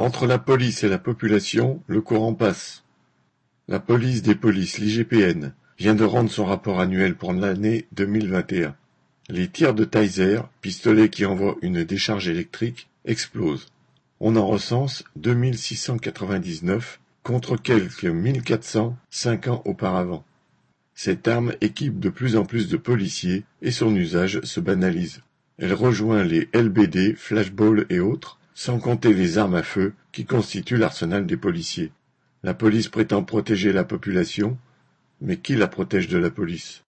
Entre la police et la population, le courant passe. La police des polices, l'IGPN, vient de rendre son rapport annuel pour l'année 2021. Les tirs de Taser, pistolet qui envoie une décharge électrique, explosent. On en recense 2699 contre quelques 1400 cinq ans auparavant. Cette arme équipe de plus en plus de policiers et son usage se banalise. Elle rejoint les LBD, flashballs et autres, sans compter les armes à feu qui constituent l'arsenal des policiers. La police prétend protéger la population, mais qui la protège de la police?